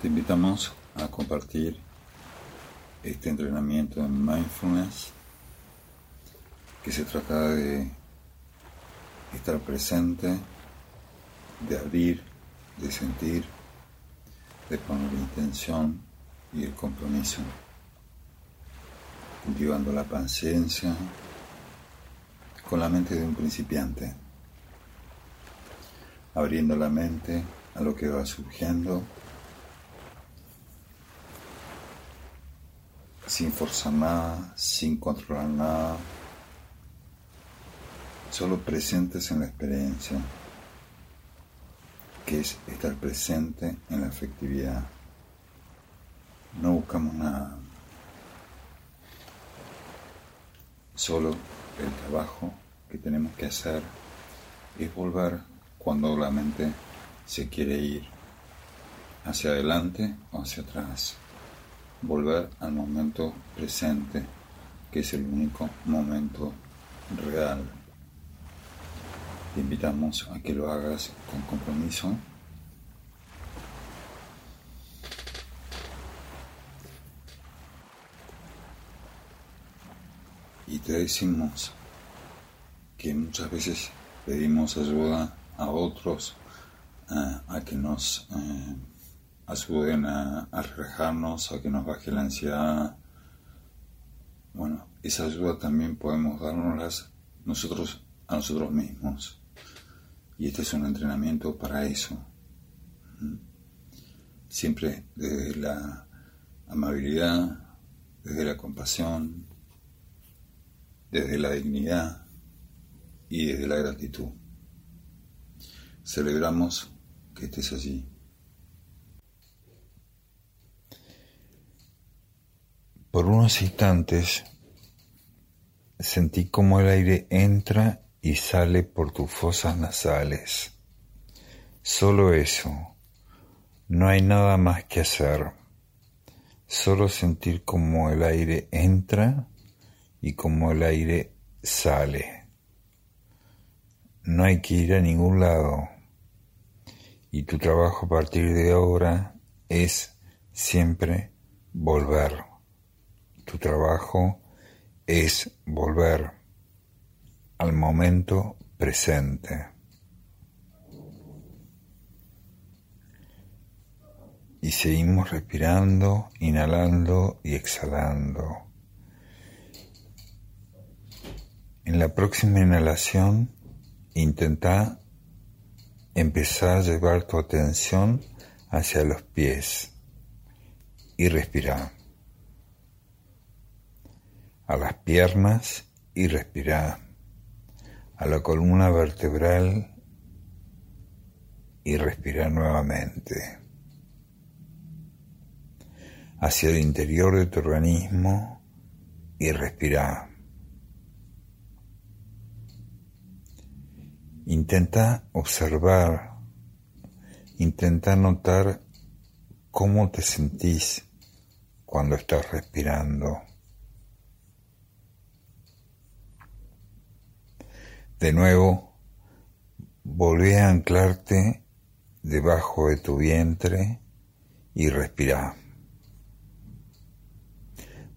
Te invitamos a compartir este entrenamiento en mindfulness que se trata de estar presente, de abrir, de sentir, de poner la intención y el compromiso, cultivando la paciencia con la mente de un principiante, abriendo la mente a lo que va surgiendo sin forzar nada, sin controlar nada, solo presentes en la experiencia, que es estar presente en la afectividad. No buscamos nada, solo el trabajo que tenemos que hacer es volver cuando la mente se quiere ir hacia adelante o hacia atrás volver al momento presente, que es el único momento real. Te invitamos a que lo hagas con compromiso. Y te decimos que muchas veces pedimos ayuda a otros eh, a que nos eh, ayuden a, relajarnos, a que nos baje la ansiedad. Bueno, esa ayuda también podemos darnos nosotros a nosotros mismos. Y este es un entrenamiento para eso. ¿Mm? Siempre desde la amabilidad, desde la compasión, desde la dignidad y desde la gratitud. Celebramos que estés allí. Por unos instantes sentí como el aire entra y sale por tus fosas nasales. Solo eso. No hay nada más que hacer. Solo sentir como el aire entra y como el aire sale. No hay que ir a ningún lado. Y tu trabajo a partir de ahora es siempre volver. Tu trabajo es volver al momento presente. Y seguimos respirando, inhalando y exhalando. En la próxima inhalación, intenta empezar a llevar tu atención hacia los pies y respirar a las piernas y respirar, a la columna vertebral y respirar nuevamente, hacia el interior de tu organismo y respirar. Intenta observar, intenta notar cómo te sentís cuando estás respirando. De nuevo, volví a anclarte debajo de tu vientre y respira.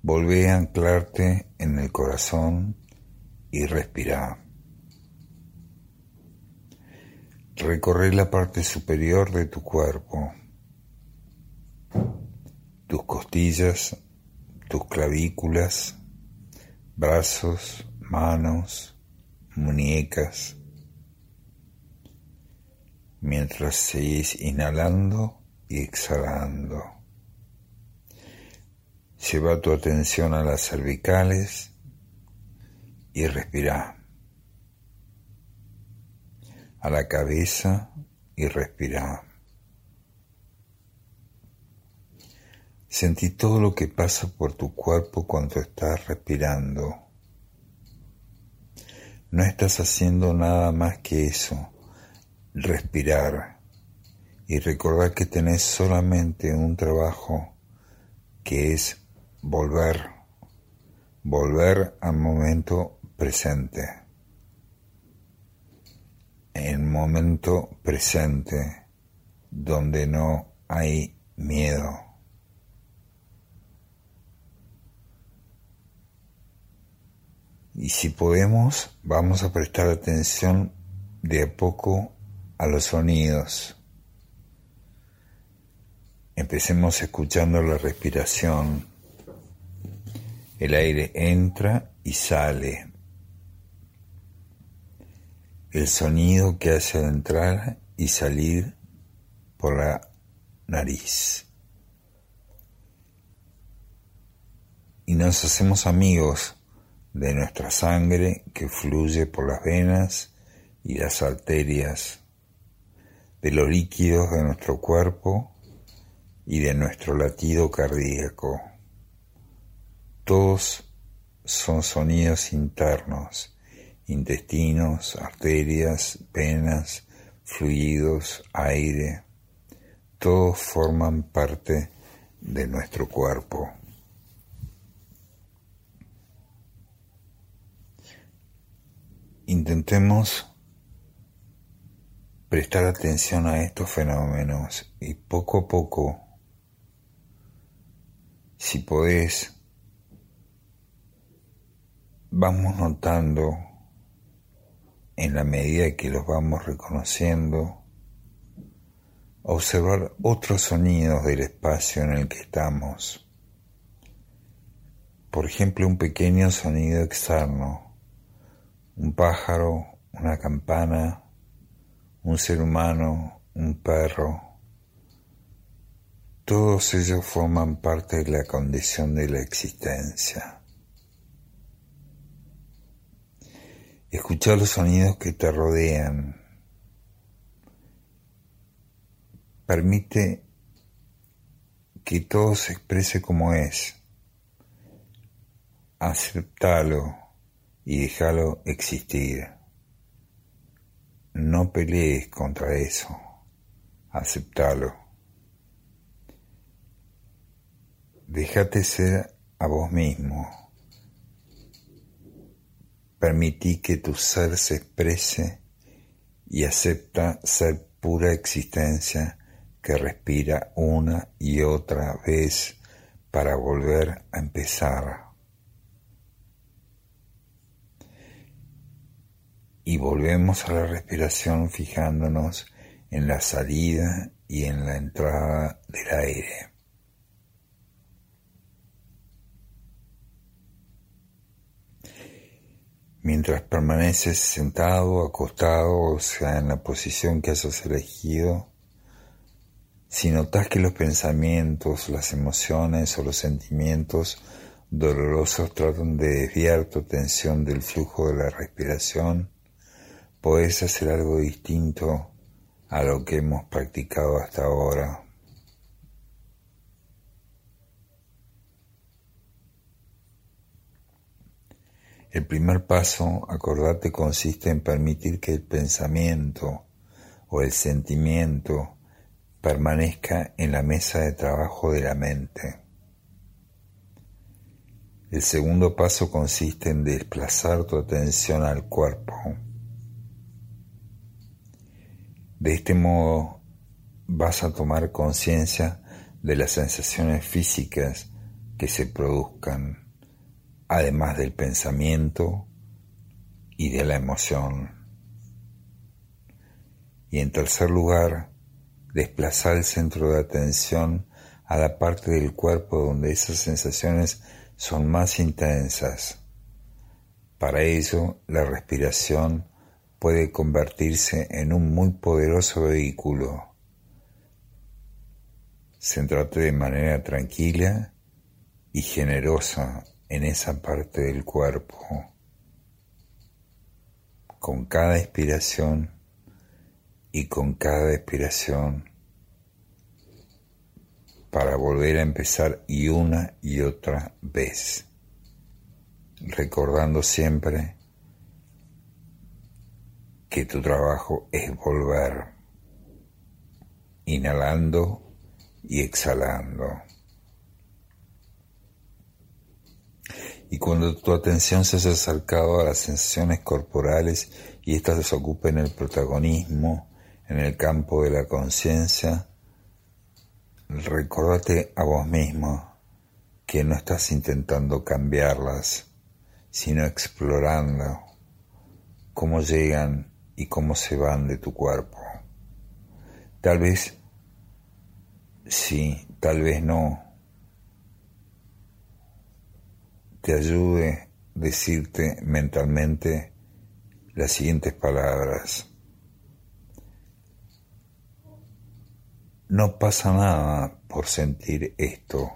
Volví a anclarte en el corazón y respira. Recorre la parte superior de tu cuerpo, tus costillas, tus clavículas, brazos, manos, muñecas, mientras seguís inhalando y exhalando. Lleva tu atención a las cervicales y respira. A la cabeza y respira. Sentí todo lo que pasa por tu cuerpo cuando estás respirando. No estás haciendo nada más que eso, respirar y recordar que tenés solamente un trabajo que es volver, volver al momento presente. En momento presente, donde no hay miedo. Y si podemos, vamos a prestar atención de a poco a los sonidos. Empecemos escuchando la respiración. El aire entra y sale. El sonido que hace entrar y salir por la nariz. Y nos hacemos amigos de nuestra sangre que fluye por las venas y las arterias, de los líquidos de nuestro cuerpo y de nuestro latido cardíaco. Todos son sonidos internos, intestinos, arterias, venas, fluidos, aire, todos forman parte de nuestro cuerpo. Intentemos prestar atención a estos fenómenos y poco a poco, si podés, vamos notando en la medida que los vamos reconociendo, observar otros sonidos del espacio en el que estamos. Por ejemplo, un pequeño sonido externo, un pájaro, una campana, un ser humano, un perro. Todos ellos forman parte de la condición de la existencia. Escucha los sonidos que te rodean. Permite que todo se exprese como es. Aceptalo y déjalo existir. No pelees contra eso. Aceptalo. Déjate ser a vos mismo. Permití que tu ser se exprese y acepta ser pura existencia que respira una y otra vez para volver a empezar. Y volvemos a la respiración fijándonos en la salida y en la entrada del aire. Mientras permaneces sentado, acostado, o sea, en la posición que hayas elegido, si notas que los pensamientos, las emociones o los sentimientos dolorosos tratan de desviar tu atención del flujo de la respiración, puedes hacer algo distinto a lo que hemos practicado hasta ahora. El primer paso, acordate, consiste en permitir que el pensamiento o el sentimiento permanezca en la mesa de trabajo de la mente. El segundo paso consiste en desplazar tu atención al cuerpo. De este modo vas a tomar conciencia de las sensaciones físicas que se produzcan además del pensamiento y de la emoción. Y en tercer lugar, desplazar el centro de atención a la parte del cuerpo donde esas sensaciones son más intensas. Para ello, la respiración puede convertirse en un muy poderoso vehículo. Centrate de manera tranquila y generosa en esa parte del cuerpo. Con cada inspiración y con cada expiración para volver a empezar y una y otra vez, recordando siempre que tu trabajo es volver, inhalando y exhalando. Y cuando tu atención se haya acercado a las sensaciones corporales y éstas desocupen el protagonismo en el campo de la conciencia, recordate a vos mismo que no estás intentando cambiarlas, sino explorando cómo llegan y cómo se van de tu cuerpo. Tal vez sí, tal vez no. Te ayude decirte mentalmente las siguientes palabras. No pasa nada por sentir esto,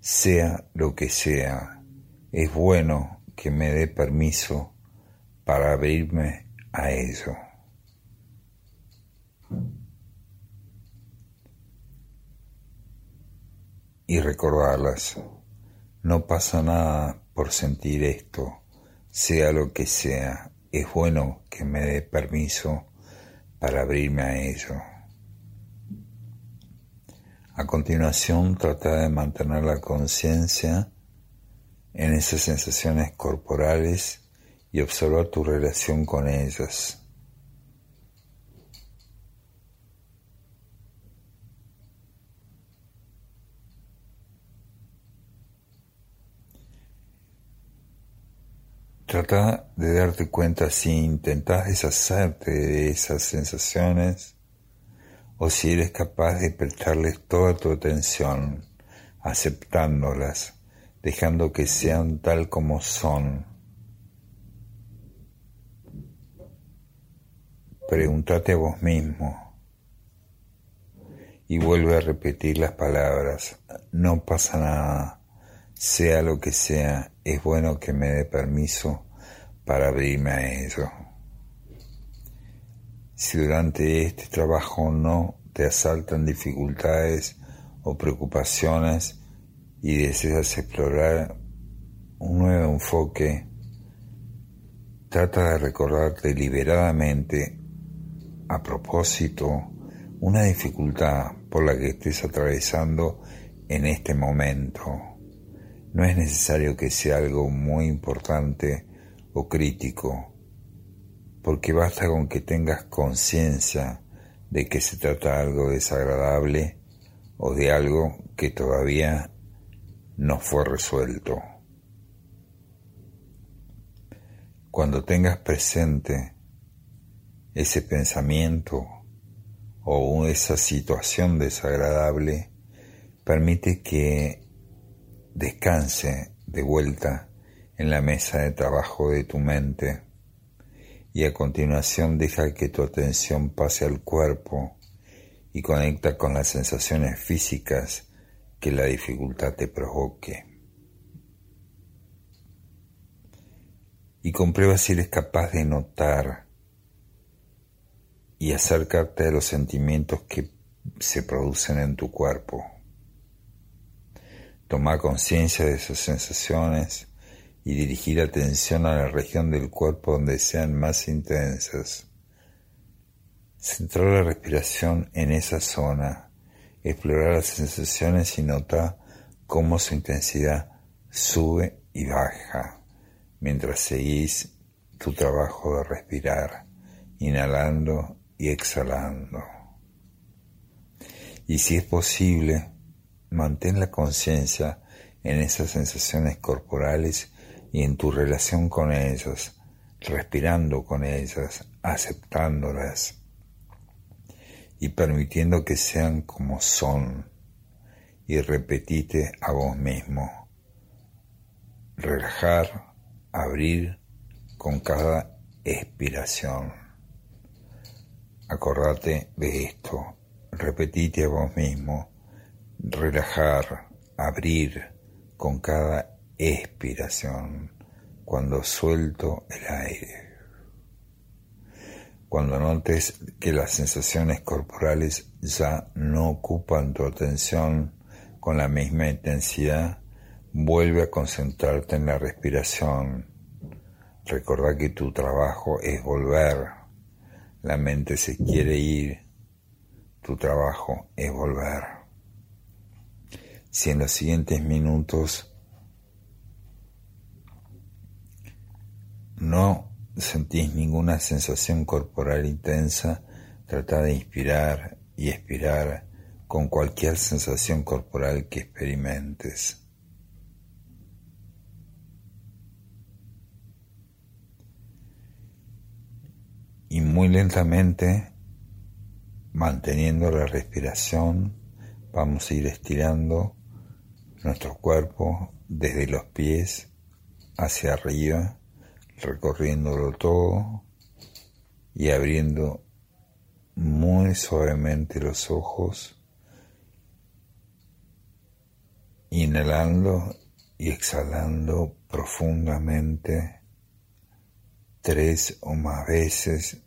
sea lo que sea. Es bueno que me dé permiso para abrirme a ello. Y recordarlas. No pasa nada por sentir esto, sea lo que sea. Es bueno que me dé permiso para abrirme a ello. A continuación, trata de mantener la conciencia en esas sensaciones corporales y observar tu relación con ellas. Trata de darte cuenta si intentas deshacerte de esas sensaciones o si eres capaz de prestarles toda tu atención, aceptándolas, dejando que sean tal como son. Pregúntate a vos mismo. Y vuelve a repetir las palabras, no pasa nada. Sea lo que sea, es bueno que me dé permiso para abrirme a ello. Si durante este trabajo no te asaltan dificultades o preocupaciones y deseas explorar un nuevo enfoque, trata de recordar deliberadamente, a propósito, una dificultad por la que estés atravesando en este momento no es necesario que sea algo muy importante o crítico, porque basta con que tengas conciencia de que se trata de algo desagradable o de algo que todavía no fue resuelto. Cuando tengas presente ese pensamiento o esa situación desagradable, permite que descanse de vuelta en la mesa de trabajo de tu mente y a continuación deja que tu atención pase al cuerpo y conecta con las sensaciones físicas que la dificultad te provoque. Y comprueba si eres capaz de notar y acercarte a los sentimientos que se producen en tu cuerpo. Tomar conciencia de esas sensaciones y dirigir atención a la región del cuerpo donde sean más intensas. Centrar la respiración en esa zona, explorar las sensaciones y notar cómo su intensidad sube y baja mientras seguís tu trabajo de respirar, inhalando y exhalando. Y si es posible, Mantén la conciencia en esas sensaciones corporales y en tu relación con ellas, respirando con ellas, aceptándolas y permitiendo que sean como son. Y repetite a vos mismo. Relajar, abrir con cada expiración. Acordate de esto. Repetite a vos mismo relajar, abrir con cada expiración cuando suelto el aire. Cuando notes que las sensaciones corporales ya no ocupan tu atención con la misma intensidad, vuelve a concentrarte en la respiración. Recordá que tu trabajo es volver. La mente se quiere ir. Tu trabajo es volver si en los siguientes minutos no sentís ninguna sensación corporal intensa, trata de inspirar y expirar con cualquier sensación corporal que experimentes. Y muy lentamente, manteniendo la respiración, vamos a ir estirando nuestro cuerpo desde los pies hacia arriba, recorriéndolo todo y abriendo muy suavemente los ojos, inhalando y exhalando profundamente tres o más veces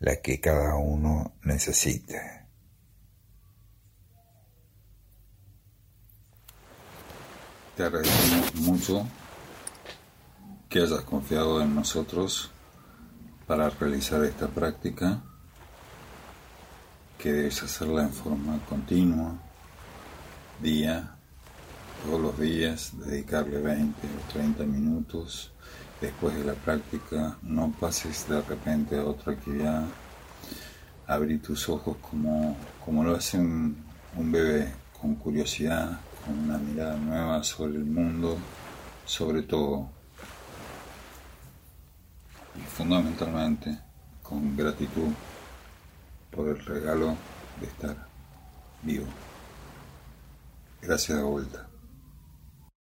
la que cada uno necesite. Te agradecemos mucho que hayas confiado en nosotros para realizar esta práctica que debes hacerla en forma continua, día, todos los días, dedicarle 20 o 30 minutos. Después de la práctica, no pases de repente a otra actividad. Abrir tus ojos como, como lo hace un, un bebé, con curiosidad, con una mirada nueva sobre el mundo, sobre todo. Y fundamentalmente con gratitud por el regalo de estar vivo. Gracias de vuelta.